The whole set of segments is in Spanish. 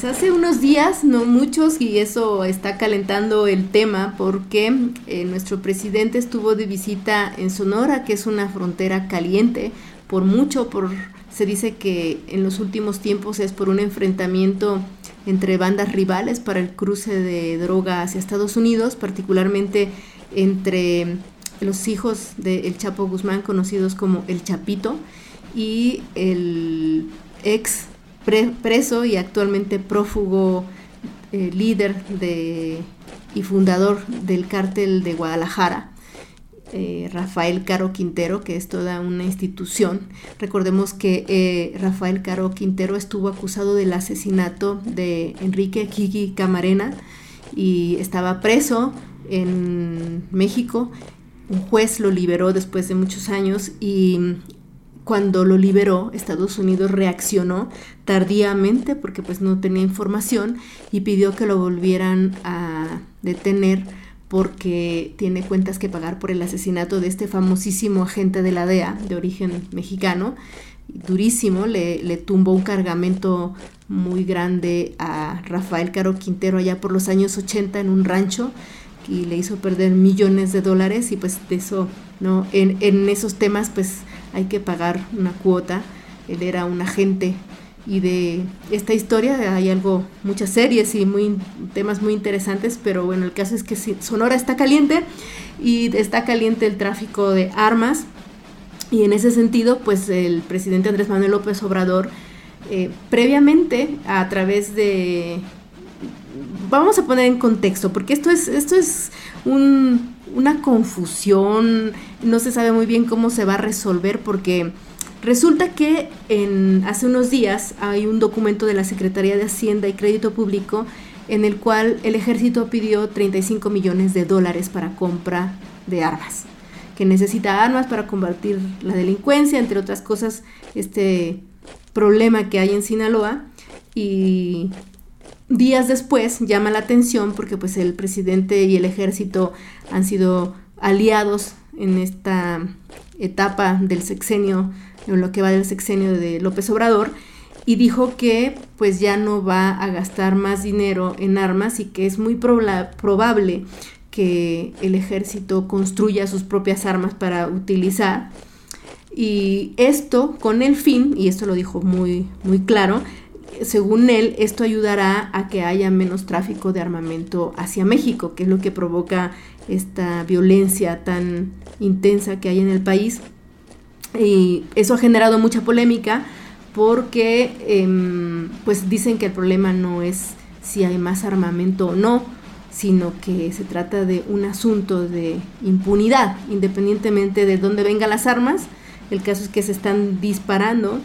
Pues hace unos días, no muchos, y eso está calentando el tema porque eh, nuestro presidente estuvo de visita en Sonora, que es una frontera caliente, por mucho, por se dice que en los últimos tiempos es por un enfrentamiento entre bandas rivales para el cruce de droga hacia Estados Unidos, particularmente entre los hijos del Chapo Guzmán, conocidos como el Chapito, y el ex preso y actualmente prófugo eh, líder de, y fundador del cártel de Guadalajara, eh, Rafael Caro Quintero, que es toda una institución. Recordemos que eh, Rafael Caro Quintero estuvo acusado del asesinato de Enrique Kiki Camarena y estaba preso en México. Un juez lo liberó después de muchos años y cuando lo liberó, Estados Unidos reaccionó tardíamente porque pues no tenía información y pidió que lo volvieran a detener porque tiene cuentas que pagar por el asesinato de este famosísimo agente de la DEA de origen mexicano. Durísimo, le, le tumbó un cargamento muy grande a Rafael Caro Quintero allá por los años 80 en un rancho y le hizo perder millones de dólares y pues de eso, ¿no? En, en esos temas pues hay que pagar una cuota. Él era un agente y de esta historia hay algo, muchas series y temas muy interesantes, pero bueno, el caso es que Sonora está caliente y está caliente el tráfico de armas y en ese sentido, pues el presidente Andrés Manuel López Obrador, eh, previamente a través de... Vamos a poner en contexto, porque esto es, esto es un, una confusión, no se sabe muy bien cómo se va a resolver porque resulta que en, hace unos días hay un documento de la Secretaría de Hacienda y Crédito Público en el cual el ejército pidió 35 millones de dólares para compra de armas, que necesita armas para combatir la delincuencia, entre otras cosas, este problema que hay en Sinaloa. Y días después llama la atención porque pues el presidente y el ejército han sido aliados en esta etapa del sexenio, en lo que va del sexenio de López Obrador, y dijo que pues ya no va a gastar más dinero en armas y que es muy probable que el ejército construya sus propias armas para utilizar. Y esto con el fin, y esto lo dijo muy, muy claro, según él, esto ayudará a que haya menos tráfico de armamento hacia México, que es lo que provoca esta violencia tan intensa que hay en el país. Y eso ha generado mucha polémica porque em, pues dicen que el problema no es si hay más armamento o no, sino que se trata de un asunto de impunidad, independientemente de dónde vengan las armas. El caso es que se están disparando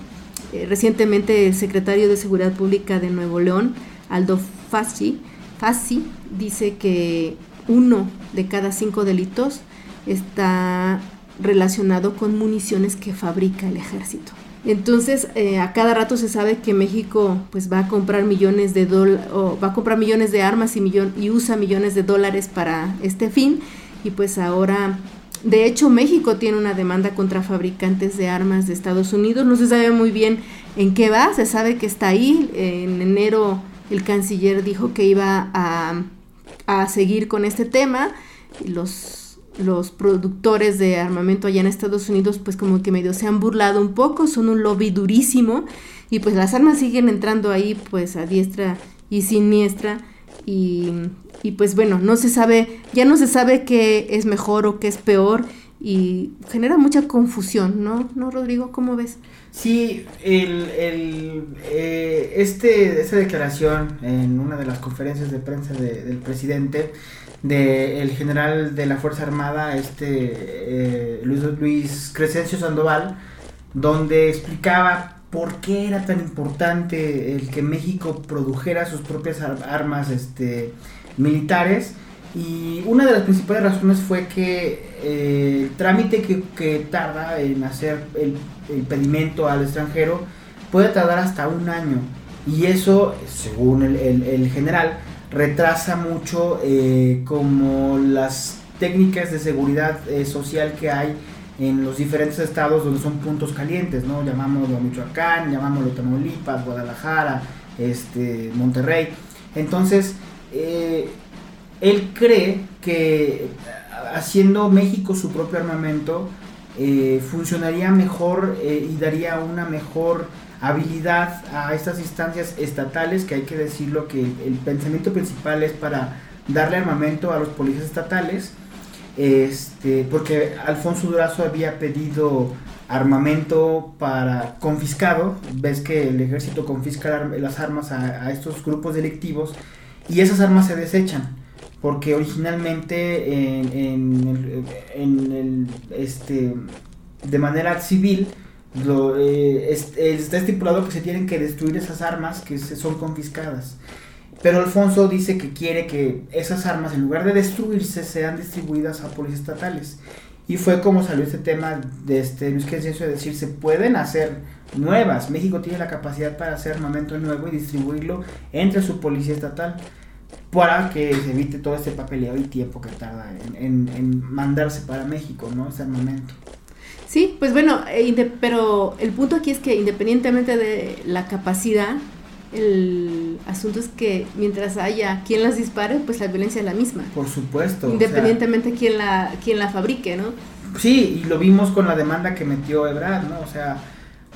eh, recientemente el secretario de Seguridad Pública de Nuevo León, Aldo Fassi, Fassi dice que uno de cada cinco delitos está relacionado con municiones que fabrica el ejército. Entonces, eh, a cada rato se sabe que México pues va a comprar millones de va a comprar millones de armas y, y usa millones de dólares para este fin y pues ahora de hecho, México tiene una demanda contra fabricantes de armas de Estados Unidos. No se sabe muy bien en qué va, se sabe que está ahí. En enero el canciller dijo que iba a, seguir con este tema. Los, los productores de armamento allá en Estados Unidos pues como que medio se han burlado un poco, son un lobby durísimo y pues las armas siguen entrando ahí pues a diestra y siniestra y, y pues bueno, no se sabe, ya no se sabe qué es mejor o qué es peor y genera mucha confusión, ¿no? ¿No, Rodrigo? ¿Cómo ves? Sí, el, el, eh, este, esta declaración en una de las conferencias de prensa del presidente, del general de la Fuerza Armada, este eh, Luis, Luis Crescencio Sandoval, donde explicaba por qué era tan importante el que México produjera sus propias armas este, militares Y una de las principales razones fue que eh, el trámite que, tarda en hacer el, pedimento al extranjero puede tardar hasta un año. Y eso, según el, general, retrasa mucho eh, como las técnicas de seguridad eh, social que hay en los diferentes estados donde son puntos calientes, ¿no? Llamámoslo Michoacán, llamámoslo Tamaulipas, Guadalajara, este, Monterrey. Entonces, él cree que haciendo México su propio armamento eh, funcionaría mejor eh, y daría una mejor habilidad a estas instancias estatales, que hay que decirlo que el pensamiento principal es para darle armamento a los policías estatales, este, porque Alfonso Durazo había pedido armamento para confiscado, ves que el ejército confisca las armas a estos grupos delictivos y esas armas se desechan porque originalmente este, de manera civil lo, eh, está estipulado que se tienen que destruir esas armas que se son confiscadas. Pero Alfonso dice que quiere que esas armas, en lugar de destruirse, sean distribuidas a policías estatales. Y fue como salió este tema de este Luis Crescencio de decir, se pueden hacer nuevas. México tiene la capacidad para hacer armamento nuevo y distribuirlo entre su policía estatal para que se evite todo este papeleo y tiempo que tarda en, mandarse para México, ¿no? Ese momento. Sí, pues bueno, eh, pero el punto aquí es que independientemente de la capacidad, el asunto es que mientras haya quien las dispare, pues la violencia es la misma. Por supuesto. Independientemente de quién la, quién la fabrique, ¿no? Sí, y lo vimos con la demanda que metió Ebrard, ¿no? O sea,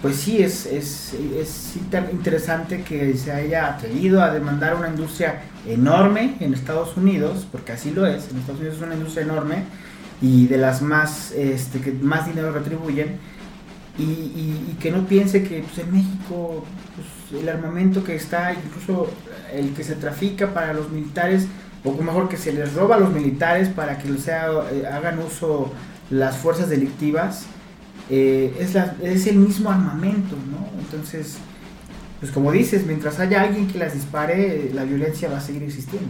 pues sí, es, es, es interesante que se haya atrevido a demandar una industria enorme en Estados Unidos, porque así lo es, en Estados Unidos es una industria enorme y de las más, este, que más dinero retribuyen, y, y, que no piense que pues, en México pues, el armamento que está, incluso el que se trafica para los militares, o mejor que se les roba a los militares para que sea, eh, hagan uso las fuerzas delictivas, eh, es, la, es el mismo armamento, ¿no? Entonces, pues como dices, mientras haya alguien que las dispare, la violencia va a seguir existiendo.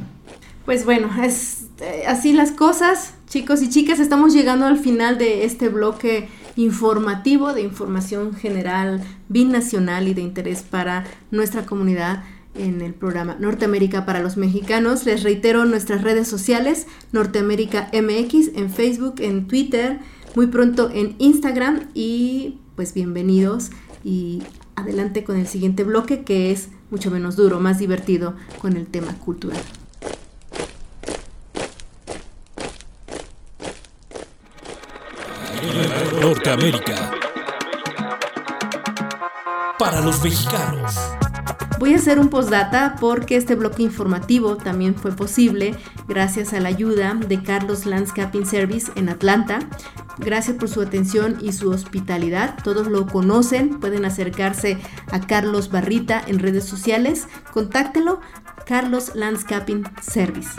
Pues bueno, es eh, así las cosas, chicos y chicas, estamos llegando al final de este bloque informativo de información general, binacional y de interés para nuestra comunidad en el programa Norteamérica para los Mexicanos. Les reitero nuestras redes sociales, Norteamérica MX, en Facebook, en Twitter, muy pronto en Instagram y pues bienvenidos y adelante con el siguiente bloque que es mucho menos duro, más divertido con el tema cultural. Norteamérica. Para los mexicanos. Voy a hacer un postdata porque este bloque informativo también fue posible gracias a la ayuda de Carlos Landscaping Service en Atlanta. Gracias por su atención y su hospitalidad. Todos lo conocen, pueden acercarse a Carlos Barrita en redes sociales. Contáctelo, Carlos Landscaping Service.